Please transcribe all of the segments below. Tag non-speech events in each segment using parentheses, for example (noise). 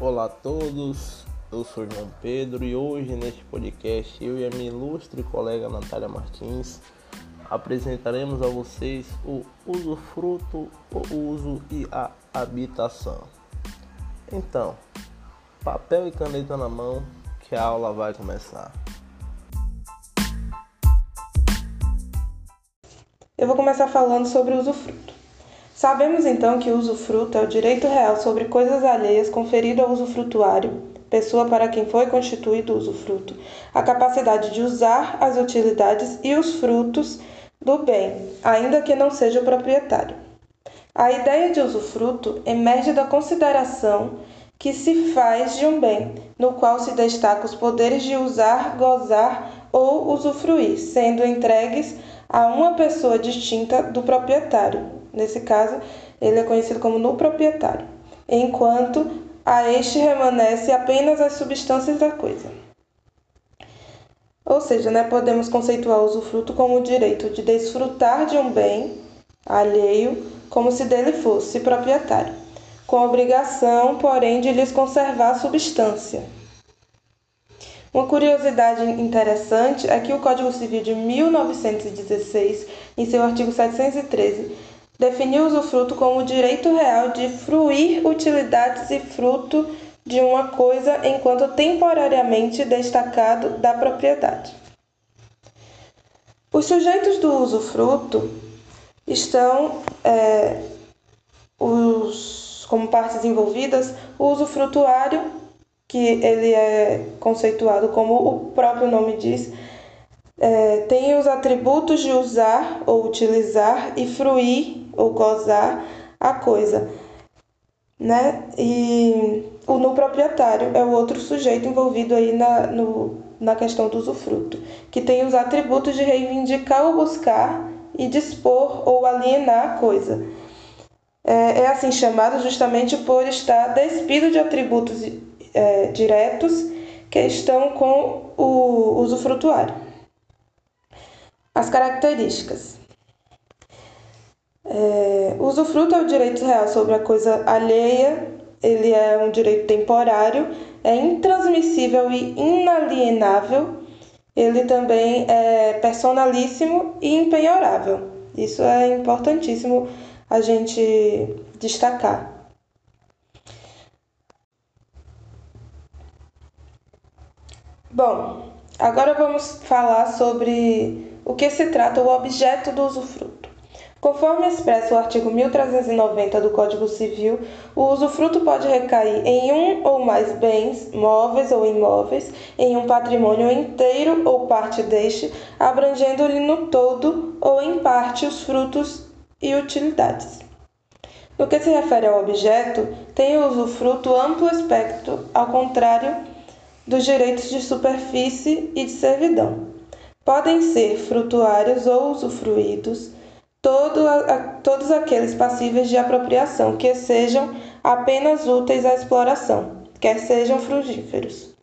Olá a todos, eu sou João Pedro e hoje neste podcast eu e a minha ilustre colega Natália Martins apresentaremos a vocês o usufruto, o uso e a habitação. Então, papel e caneta na mão que a aula vai começar. Eu vou começar falando sobre o usufruto. Sabemos então que o usufruto é o direito real sobre coisas alheias conferido ao usufrutuário, pessoa para quem foi constituído o usufruto, a capacidade de usar as utilidades e os frutos do bem, ainda que não seja o proprietário. A ideia de usufruto emerge da consideração que se faz de um bem, no qual se destaca os poderes de usar, gozar ou usufruir, sendo entregues a uma pessoa distinta do proprietário, Nesse caso, ele é conhecido como no proprietário, enquanto a este remanesce apenas as substâncias da coisa. Ou seja, né, podemos conceituar o usufruto como o direito de desfrutar de um bem alheio como se dele fosse proprietário, com a obrigação, porém, de lhes conservar a substância. Uma curiosidade interessante é que o Código Civil de 1916, em seu artigo 713, definiu o usufruto como o direito real de fruir utilidades e fruto de uma coisa enquanto temporariamente destacado da propriedade. Os sujeitos do usufruto estão é, os, como partes envolvidas o usufrutuário, que ele é conceituado como o próprio nome diz, é, tem os atributos de usar ou utilizar e fruir ou gozar a coisa, né? E o no proprietário é o outro sujeito envolvido aí na, no, na questão do usufruto, que tem os atributos de reivindicar ou buscar e dispor ou alienar a coisa. É, é assim chamado justamente por estar despido de atributos é, diretos que estão com o usufrutuário. As características. É, o usufruto é o direito real sobre a coisa alheia, ele é um direito temporário, é intransmissível e inalienável, ele também é personalíssimo e impenhorável. Isso é importantíssimo a gente destacar. Bom, agora vamos falar sobre o que se trata o objeto do usufruto. Conforme expressa o artigo 1390 do Código Civil, o usufruto pode recair em um ou mais bens, móveis ou imóveis, em um patrimônio inteiro ou parte deste, abrangendo-lhe no todo ou em parte os frutos e utilidades. No que se refere ao objeto, tem o usufruto amplo espectro, ao contrário dos direitos de superfície e de servidão. Podem ser frutuários ou usufruídos todo a, todos aqueles passíveis de apropriação que sejam apenas úteis à exploração, quer sejam frugíferos.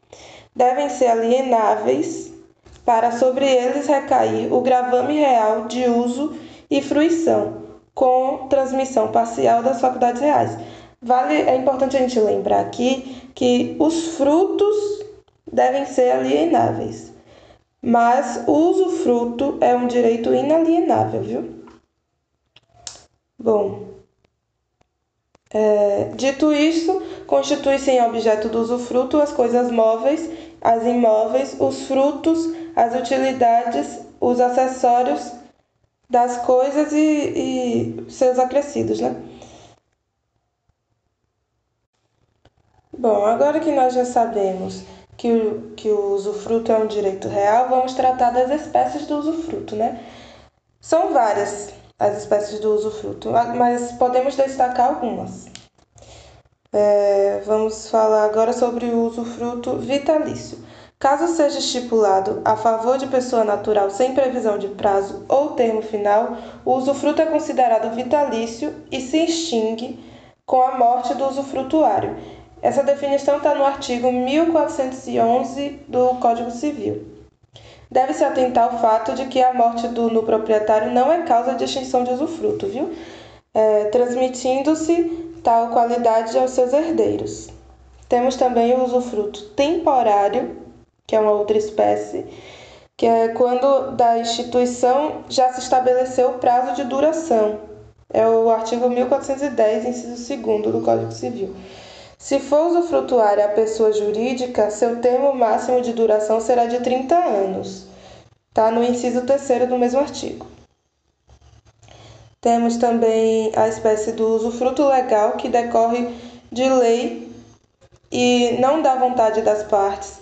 Devem ser alienáveis para sobre eles recair o gravame real de uso e fruição, com transmissão parcial das faculdades reais. Vale, é importante a gente lembrar aqui que os frutos devem ser alienáveis, mas o usufruto é um direito inalienável, viu? Bom, é, dito isso, constitui-se em objeto do usufruto as coisas móveis, as imóveis, os frutos, as utilidades, os acessórios das coisas e, e seus acrescidos, né? Bom, agora que nós já sabemos que o, que o usufruto é um direito real, vamos tratar das espécies do usufruto, né? São várias as espécies do usufruto, mas podemos destacar algumas. É, vamos falar agora sobre o usufruto vitalício. Caso seja estipulado a favor de pessoa natural sem previsão de prazo ou termo final, o usufruto é considerado vitalício e se extingue com a morte do usufrutuário. Essa definição está no artigo 1411 do Código Civil. Deve-se atentar ao fato de que a morte do no proprietário não é causa de extinção de usufruto, viu? É, transmitindo-se tal qualidade aos seus herdeiros. Temos também o usufruto temporário, que é uma outra espécie, que é quando da instituição já se estabeleceu o prazo de duração. É o artigo 1410, inciso 2 do Código Civil. Se for usufrutuária a pessoa jurídica, seu termo máximo de duração será de 30 anos. Está no inciso 3 do mesmo artigo. Temos também a espécie do usufruto legal, que decorre de lei e não da vontade das partes,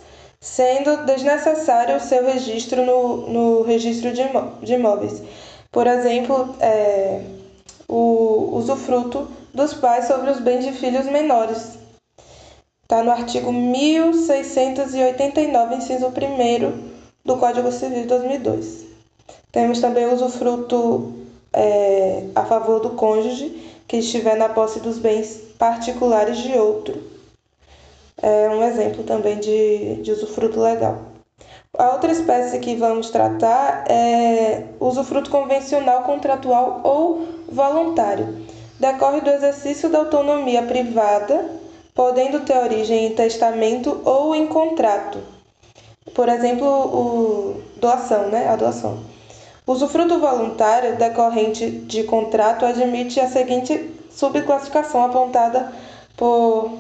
sendo desnecessário o seu registro no, no registro de, imó de imóveis. Por exemplo, é, o usufruto dos pais sobre os bens de filhos menores. Está no artigo 1689, inciso 1 do Código Civil de 2002. Temos também o usufruto é, a favor do cônjuge que estiver na posse dos bens particulares de outro. É um exemplo também de, de usufruto legal. A outra espécie que vamos tratar é usufruto convencional, contratual ou voluntário. Decorre do exercício da autonomia privada, podendo ter origem em testamento ou em contrato. Por exemplo, o doação, né? A doação. O usufruto voluntário decorrente de contrato admite a seguinte subclassificação apontada por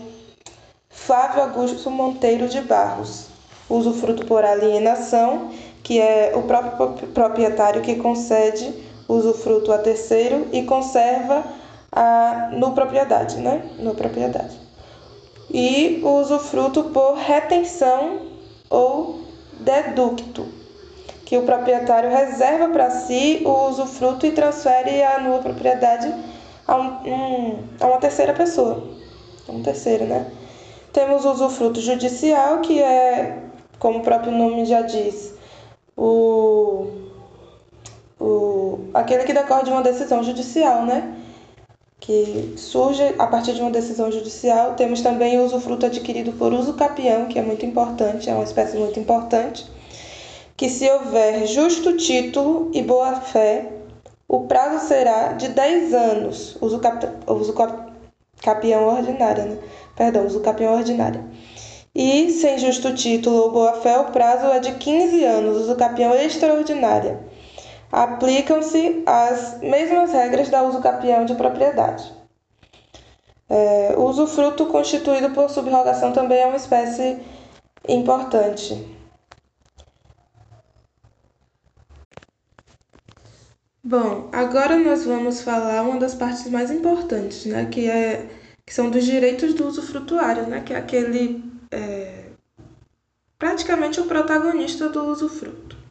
Flávio Augusto Monteiro de Barros. Usufruto por alienação, que é o próprio proprietário que concede usufruto a terceiro e conserva a, no propriedade, né? No propriedade. E o usufruto por retenção ou deducto, que o proprietário reserva para si o usufruto e transfere a nua propriedade a, um, um, a uma terceira pessoa. Um terceiro, né? Temos o usufruto judicial, que é, como o próprio nome já diz, o, o, aquele que decorre de uma decisão judicial, né? Que surge a partir de uma decisão judicial. Temos também o usufruto adquirido por uso capião, que é muito importante, é uma espécie muito importante que se houver justo título e boa fé, o prazo será de 10 anos, uso, cap, uso cap, capião ordinária, né? Perdão, uso capião ordinária. E sem justo título ou boa fé, o prazo é de 15 anos, uso capião extraordinária. Aplicam-se as mesmas regras da uso capião de propriedade. É, o usufruto constituído por subrogação também é uma espécie importante. Bom, agora nós vamos falar uma das partes mais importantes, né, que é que são dos direitos do usufrutuário, né, que é aquele é, praticamente o protagonista do usufruto.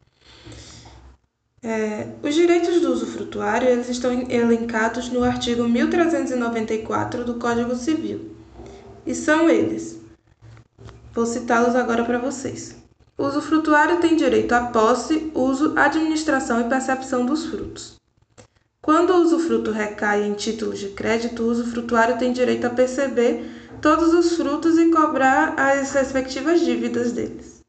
É, os direitos do usufrutuário eles estão elencados no artigo 1394 do Código Civil e são eles. Vou citá-los agora para vocês. O usufrutuário tem direito à posse, uso, administração e percepção dos frutos. Quando o usufruto recai em títulos de crédito, o usufrutuário tem direito a perceber todos os frutos e cobrar as respectivas dívidas deles.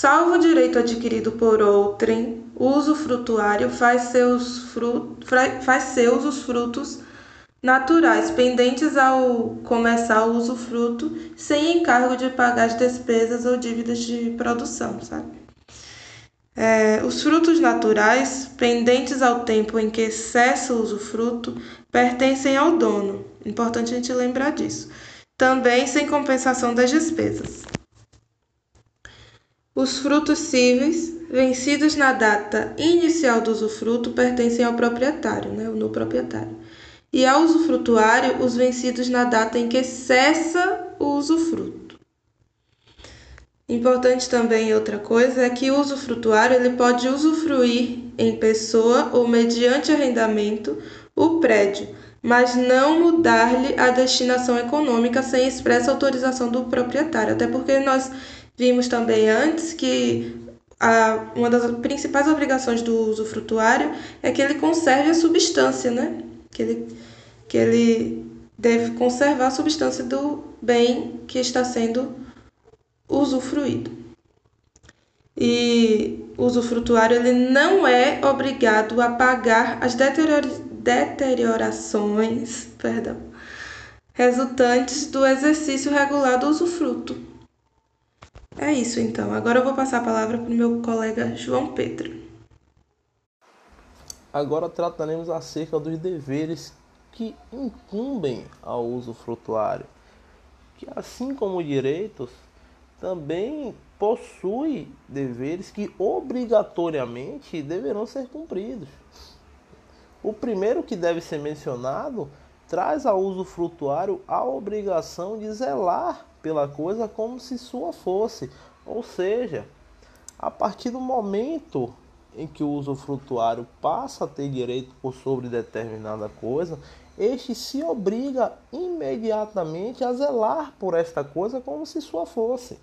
Salvo o direito adquirido por outrem, o usufrutuário faz seus, frutos, faz seus os frutos naturais pendentes ao começar o usufruto sem encargo de pagar as despesas ou dívidas de produção, sabe? É, os frutos naturais pendentes ao tempo em que cessa o usufruto pertencem ao dono. Importante a gente lembrar disso. Também sem compensação das despesas. Os frutos cíveis, vencidos na data inicial do usufruto, pertencem ao proprietário, né, no proprietário e ao usufrutuário os vencidos na data em que cessa o usufruto. Importante também outra coisa é que o usufrutuário ele pode usufruir em pessoa ou mediante arrendamento o prédio, mas não mudar-lhe a destinação econômica sem expressa autorização do proprietário, até porque nós vimos também antes que a, uma das principais obrigações do usufrutuário é que ele conserve a substância, né? que ele, que ele deve conservar a substância do bem que está sendo usufruído. E o usufrutuário ele não é obrigado a pagar as deteriorações perdão, resultantes do exercício regular do usufruto. É isso então. Agora eu vou passar a palavra para o meu colega João Pedro. Agora trataremos acerca dos deveres que incumbem ao usufrutuário, que assim como direitos, também possui deveres que obrigatoriamente deverão ser cumpridos. O primeiro que deve ser mencionado traz ao usufrutuário a obrigação de zelar pela coisa como se sua fosse, ou seja, a partir do momento em que o usufrutuário passa a ter direito por sobre determinada coisa, este se obriga imediatamente a zelar por esta coisa como se sua fosse.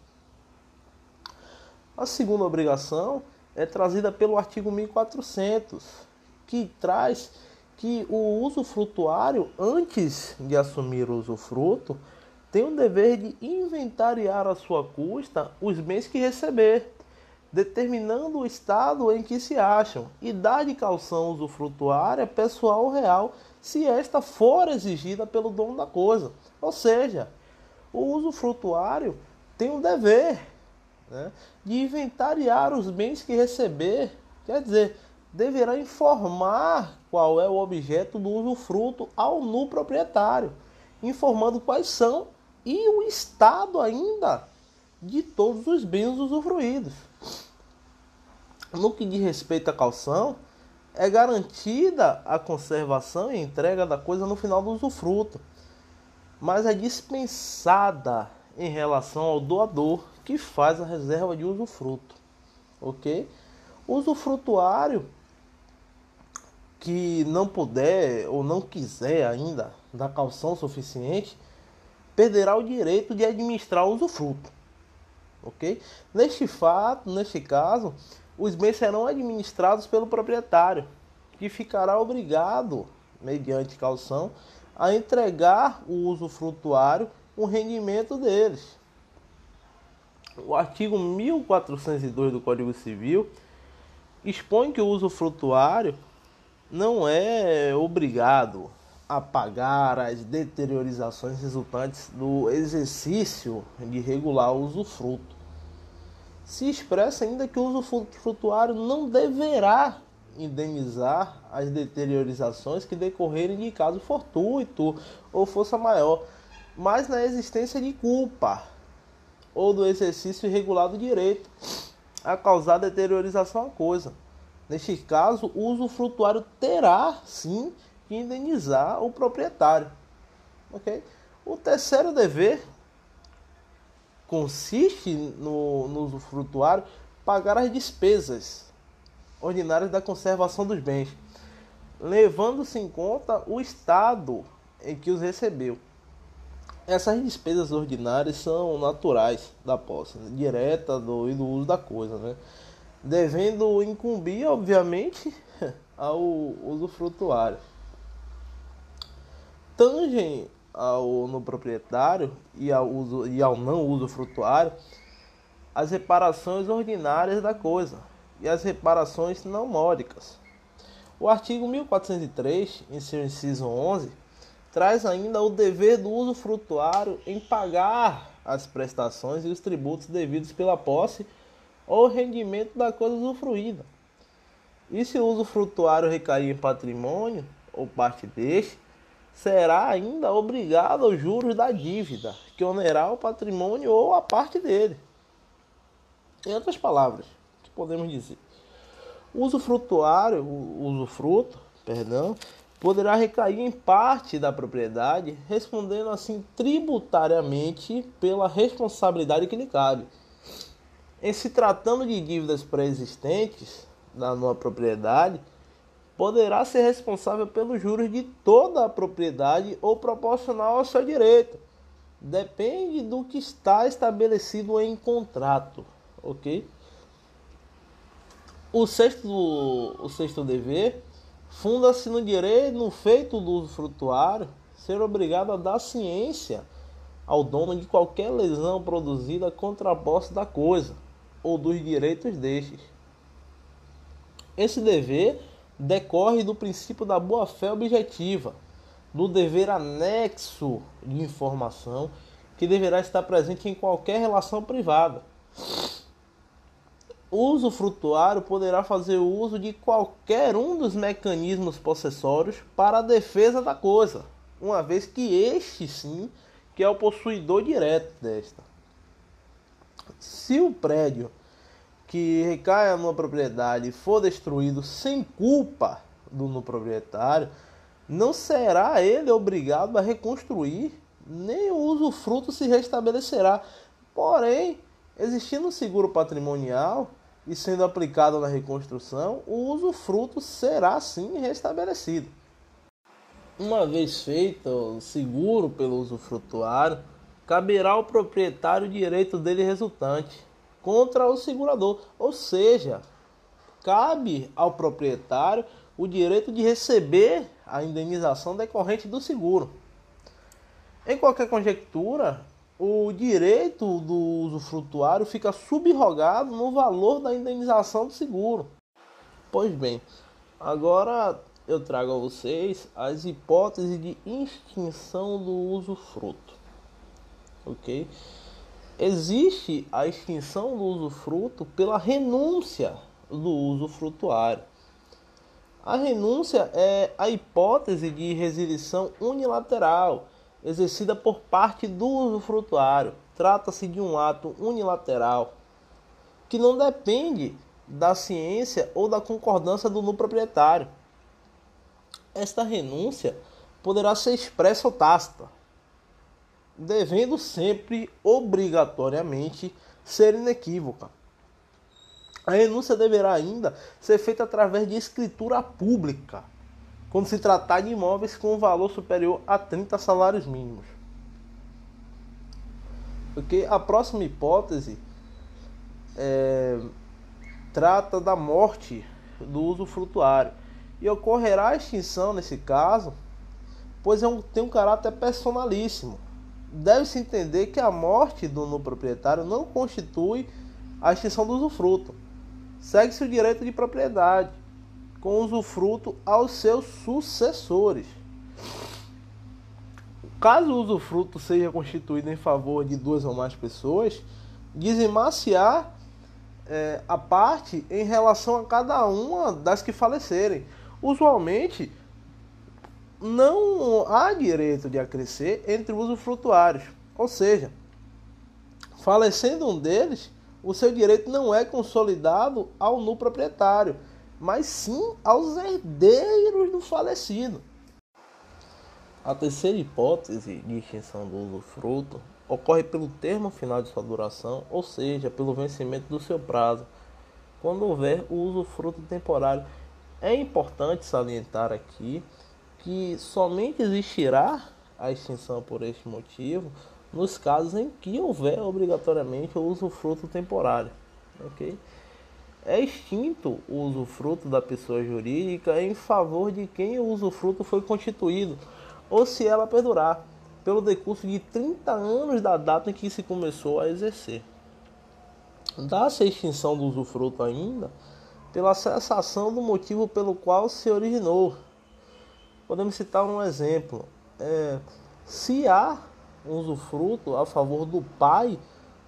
A segunda obrigação é trazida pelo artigo 1400, que traz que o usufrutuário, antes de assumir o usufruto, tem o dever de inventariar à sua custa os bens que receber, determinando o estado em que se acham e dar de calção usufrutuária pessoal ou real, se esta for exigida pelo dono da coisa. Ou seja, o usufrutuário tem um dever né, de inventariar os bens que receber, quer dizer, deverá informar qual é o objeto do usufruto ao nu proprietário, informando quais são e o estado ainda de todos os bens usufruídos. No que diz respeito à calção, é garantida a conservação e entrega da coisa no final do usufruto, mas é dispensada em relação ao doador que faz a reserva de usufruto. Ok? O usufrutuário que não puder ou não quiser ainda dar calção suficiente perderá o direito de administrar o usufruto. Ok? Neste fato, neste caso, os bens serão administrados pelo proprietário, que ficará obrigado, mediante calção, a entregar o usufrutuário o rendimento deles o artigo 1402 do Código Civil expõe que o usufrutuário não é obrigado a pagar as deteriorizações resultantes do exercício de regular usufruto. Se expressa ainda que o usufrutuário não deverá indenizar as deteriorizações que decorrerem de caso fortuito ou força maior, mas na existência de culpa ou do exercício irregular do direito a causar deteriorização à coisa. Neste caso, o usufrutuário terá sim que indenizar o proprietário. Okay? O terceiro dever consiste no, no usufrutuário pagar as despesas ordinárias da conservação dos bens, levando-se em conta o estado em que os recebeu. Essas despesas ordinárias são naturais da posse, né? direta do, e do uso da coisa, né? devendo incumbir, obviamente, (laughs) ao usufrutuário. Tangem ao no proprietário e ao, uso, e ao não usufrutuário as reparações ordinárias da coisa e as reparações não módicas. O artigo 1403, em seu inciso 11, traz ainda o dever do usufrutuário em pagar as prestações e os tributos devidos pela posse ou rendimento da coisa usufruída. E se o usufrutuário recair em patrimônio ou parte deste, será ainda obrigado aos juros da dívida, que onerá o patrimônio ou a parte dele. Em outras palavras, que podemos dizer? O usufrutuário, o usufruto, perdão, poderá recair em parte da propriedade, respondendo assim tributariamente pela responsabilidade que lhe cabe. Em se tratando de dívidas pré-existentes na nova propriedade, poderá ser responsável pelos juros de toda a propriedade ou proporcional ao seu direito. Depende do que está estabelecido em contrato, ok? O sexto, o sexto dever funda-se no direito, no feito do usufrutuário, ser obrigado a dar ciência ao dono de qualquer lesão produzida contra a posse da coisa ou dos direitos destes. Esse dever decorre do princípio da boa-fé objetiva, do dever anexo de informação que deverá estar presente em qualquer relação privada. O usufrutuário poderá fazer uso de qualquer um dos mecanismos possessórios para a defesa da coisa, uma vez que este sim que é o possuidor direto desta. Se o prédio que recaia numa propriedade for destruído sem culpa do no proprietário, não será ele obrigado a reconstruir, nem o usufruto se restabelecerá. Porém, existindo um seguro patrimonial e sendo aplicado na reconstrução, o usufruto será sim restabelecido. Uma vez feito o seguro pelo usufrutuário, caberá ao proprietário o direito dele resultante contra o segurador, ou seja, cabe ao proprietário o direito de receber a indenização decorrente do seguro. Em qualquer conjectura, o direito do usufrutuário fica subrogado no valor da indenização do seguro. Pois bem, agora eu trago a vocês as hipóteses de extinção do usufruto. Ok? Existe a extinção do usufruto pela renúncia do usufrutuário. A renúncia é a hipótese de resilição unilateral exercida por parte do usufrutuário. Trata-se de um ato unilateral que não depende da ciência ou da concordância do proprietário. Esta renúncia poderá ser expressa ou tácita, devendo sempre obrigatoriamente ser inequívoca. A renúncia deverá ainda ser feita através de escritura pública, quando se tratar de imóveis com valor superior a 30 salários mínimos. Porque a próxima hipótese é, trata da morte do usufrutuário e ocorrerá a extinção nesse caso, pois é um, tem um caráter personalíssimo. Deve-se entender que a morte do no proprietário não constitui a extinção do usufruto segue-se o direito de propriedade, com usufruto aos seus sucessores. Caso o usufruto seja constituído em favor de duas ou mais pessoas, dizimar-se-á é, a parte em relação a cada uma das que falecerem. Usualmente, não há direito de acrescer entre os usufrutuários, ou seja, falecendo um deles, o seu direito não é consolidado ao no proprietário, mas sim aos herdeiros do falecido. A terceira hipótese de extinção do usufruto ocorre pelo termo final de sua duração, ou seja, pelo vencimento do seu prazo, quando houver o usufruto temporário. É importante salientar aqui que somente existirá a extinção por este motivo nos casos em que houver obrigatoriamente o usufruto temporário. ok? É extinto o usufruto da pessoa jurídica em favor de quem o usufruto foi constituído, ou se ela perdurar, pelo decurso de 30 anos da data em que se começou a exercer. Dá-se a extinção do usufruto ainda pela cessação do motivo pelo qual se originou. Podemos citar um exemplo. É, se há usufruto a favor do pai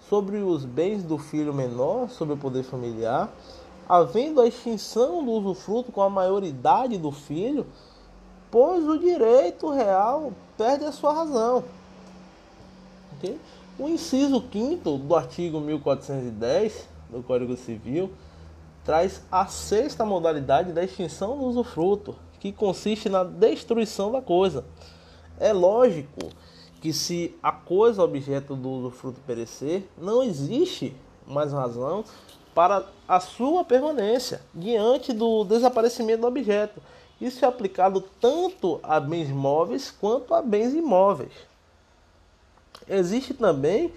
sobre os bens do filho menor, sobre o poder familiar, havendo a extinção do usufruto com a maioridade do filho, pois o direito real perde a sua razão. Okay? O inciso 5 do artigo 1410 do Código Civil traz a sexta modalidade da extinção do usufruto, que consiste na destruição da coisa. É lógico que se a coisa objeto do usufruto perecer, não existe mais razão para a sua permanência diante do desaparecimento do objeto. Isso é aplicado tanto a bens móveis quanto a bens imóveis. Existe também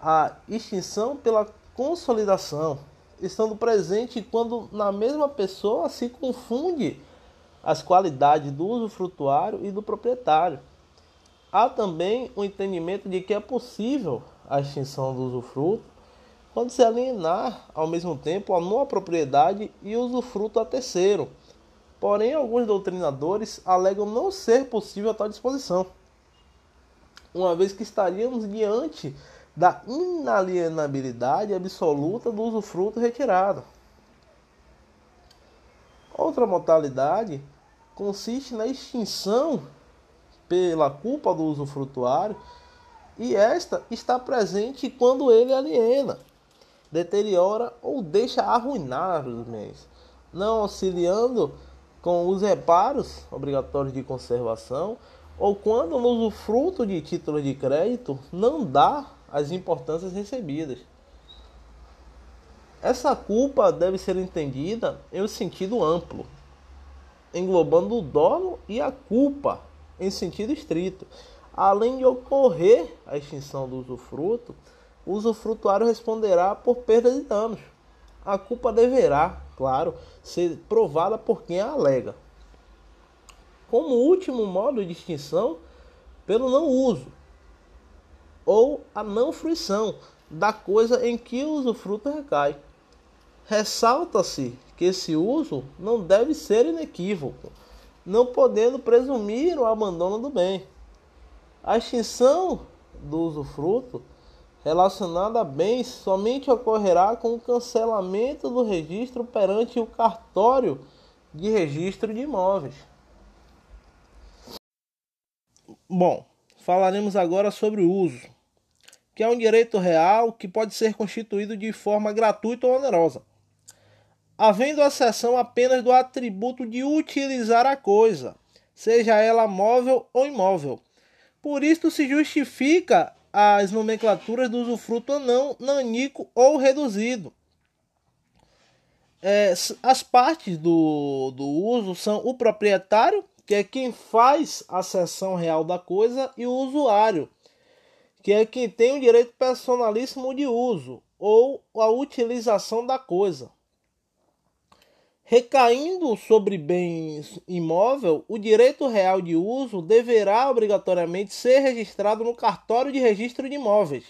a extinção pela consolidação, estando presente quando na mesma pessoa se confunde as qualidades do usufrutuário e do proprietário. Há também o entendimento de que é possível a extinção do usufruto quando se alienar ao mesmo tempo a nova propriedade e o usufruto a terceiro, Porém, alguns doutrinadores alegam não ser possível a tal disposição, uma vez que estaríamos diante da inalienabilidade absoluta do usufruto retirado. Outra modalidade consiste na extinção pela culpa do usufrutuário e esta está presente quando ele aliena, deteriora ou deixa arruinar os bens, não auxiliando com os reparos obrigatórios de conservação ou quando no usufruto de títulos de crédito não dá as importâncias recebidas. Essa culpa deve ser entendida em um sentido amplo, englobando o dolo e a culpa em sentido estrito. Além de ocorrer a extinção do usufruto, o usufrutuário responderá por perdas e danos. A culpa deverá, claro, ser provada por quem a alega. Como último modo de extinção, pelo não uso ou a não fruição da coisa em que o usufruto recai. Ressalta-se que esse uso não deve ser inequívoco, não podendo presumir o abandono do bem. A extinção do usufruto relacionada a bens somente ocorrerá com o cancelamento do registro perante o cartório de registro de imóveis. Bom, falaremos agora sobre o uso, que é um direito real que pode ser constituído de forma gratuita ou onerosa havendo a cessão apenas do atributo de utilizar a coisa, seja ela móvel ou imóvel. Por isto se justifica as nomenclaturas do usufruto não, nanico ou reduzido. É, as partes do, do uso são o proprietário, que é quem faz a cessão real da coisa, e o usuário, que é quem tem o direito personalíssimo de uso ou a utilização da coisa. Recaindo sobre bens imóvel, o direito real de uso deverá obrigatoriamente ser registrado no cartório de registro de imóveis.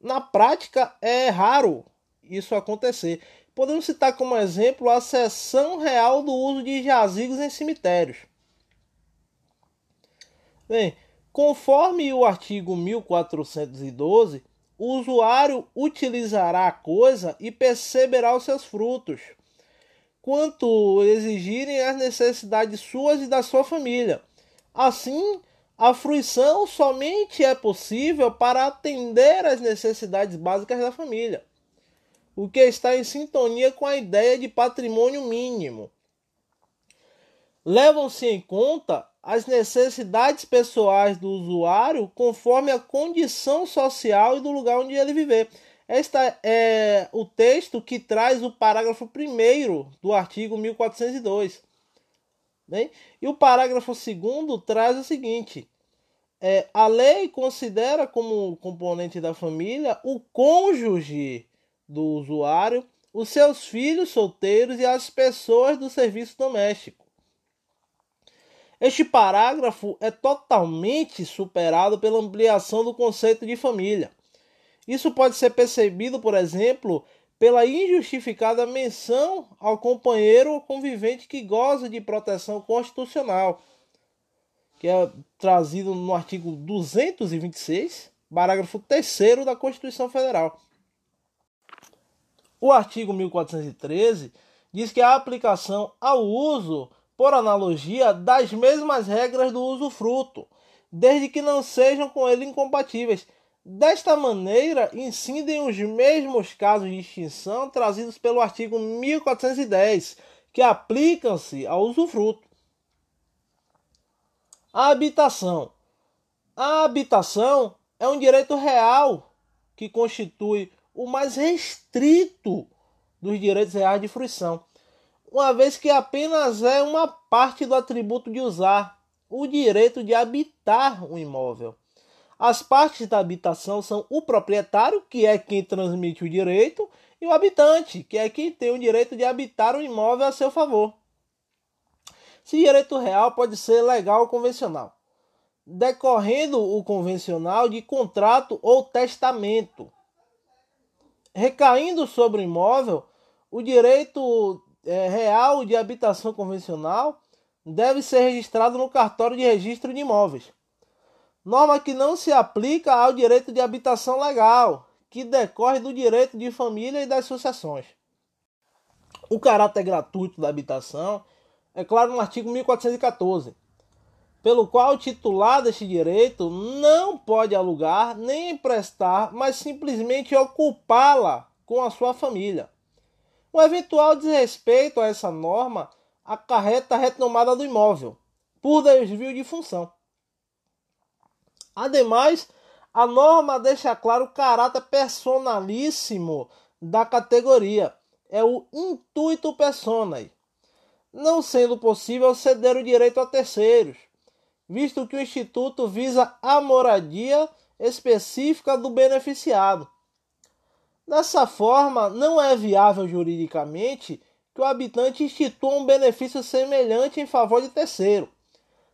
Na prática, é raro isso acontecer. Podemos citar como exemplo a cessão real do uso de jazigos em cemitérios. Bem, conforme o artigo 1412, o usuário utilizará a coisa e perceberá os seus frutos quanto exigirem as necessidades suas e da sua família. Assim, a fruição somente é possível para atender às necessidades básicas da família, o que está em sintonia com a ideia de patrimônio mínimo. Levam-se em conta as necessidades pessoais do usuário conforme a condição social e do lugar onde ele viver. Este é o texto que traz o parágrafo 1 do artigo 1402. Bem? E o parágrafo 2 traz o seguinte: é, a lei considera como componente da família o cônjuge do usuário, os seus filhos solteiros e as pessoas do serviço doméstico. Este parágrafo é totalmente superado pela ampliação do conceito de família. Isso pode ser percebido, por exemplo, pela injustificada menção ao companheiro ou convivente que goza de proteção constitucional, que é trazido no artigo 226, parágrafo 3 da Constituição Federal. O artigo 1413 diz que a aplicação ao uso, por analogia, das mesmas regras do usufruto, desde que não sejam com ele incompatíveis, Desta maneira, incidem os mesmos casos de extinção trazidos pelo artigo 1410, que aplicam-se ao usufruto. A habitação. A habitação é um direito real que constitui o mais restrito dos direitos reais de fruição, uma vez que apenas é uma parte do atributo de usar, o direito de habitar um imóvel. As partes da habitação são o proprietário, que é quem transmite o direito, e o habitante, que é quem tem o direito de habitar o imóvel a seu favor. Esse direito real pode ser legal ou convencional, decorrendo o convencional de contrato ou testamento. Recaindo sobre o imóvel, o direito é, real de habitação convencional deve ser registrado no cartório de registro de imóveis. Norma que não se aplica ao direito de habitação legal, que decorre do direito de família e das associações. O caráter gratuito da habitação é claro no artigo 1414, pelo qual o titular deste direito não pode alugar nem emprestar, mas simplesmente ocupá-la com a sua família. Um eventual desrespeito a essa norma acarreta a retomada do imóvel por desvio de função. Ademais, a norma deixa claro o caráter personalíssimo da categoria. É o intuito personae, não sendo possível ceder o direito a terceiros, visto que o Instituto visa a moradia específica do beneficiado. Dessa forma, não é viável juridicamente que o habitante institua um benefício semelhante em favor de terceiro,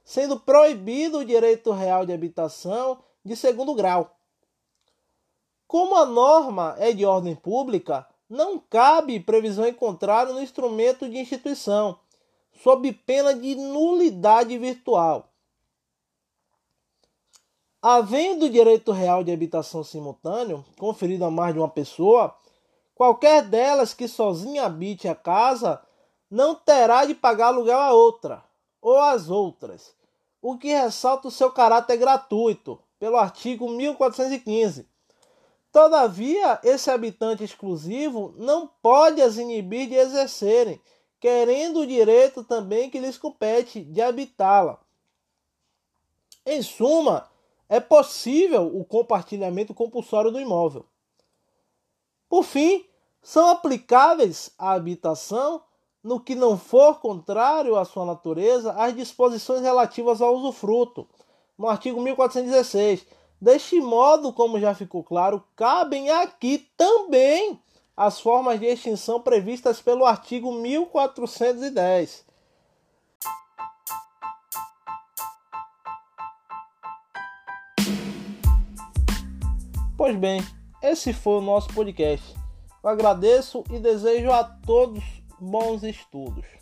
sendo proibido o direito real de habitação de segundo grau. Como a norma é de ordem pública, não cabe previsão em contrário no instrumento de instituição, sob pena de nulidade virtual. Havendo direito real de habitação simultâneo, conferido a mais de uma pessoa, qualquer delas que sozinha habite a casa não terá de pagar aluguel a outra ou às outras, o que ressalta o seu caráter gratuito, pelo artigo 1415. Todavia, esse habitante exclusivo não pode as inibir de exercerem, querendo o direito também que lhes compete de habitá-la. Em suma, é possível o compartilhamento compulsório do imóvel. Por fim, são aplicáveis à habitação, no que não for contrário à sua natureza, as disposições relativas ao usufruto, no artigo 1416. Deste modo, como já ficou claro, cabem aqui também as formas de extinção previstas pelo artigo 1410. Pois bem, esse foi o nosso podcast. Eu agradeço e desejo a todos bons estudos.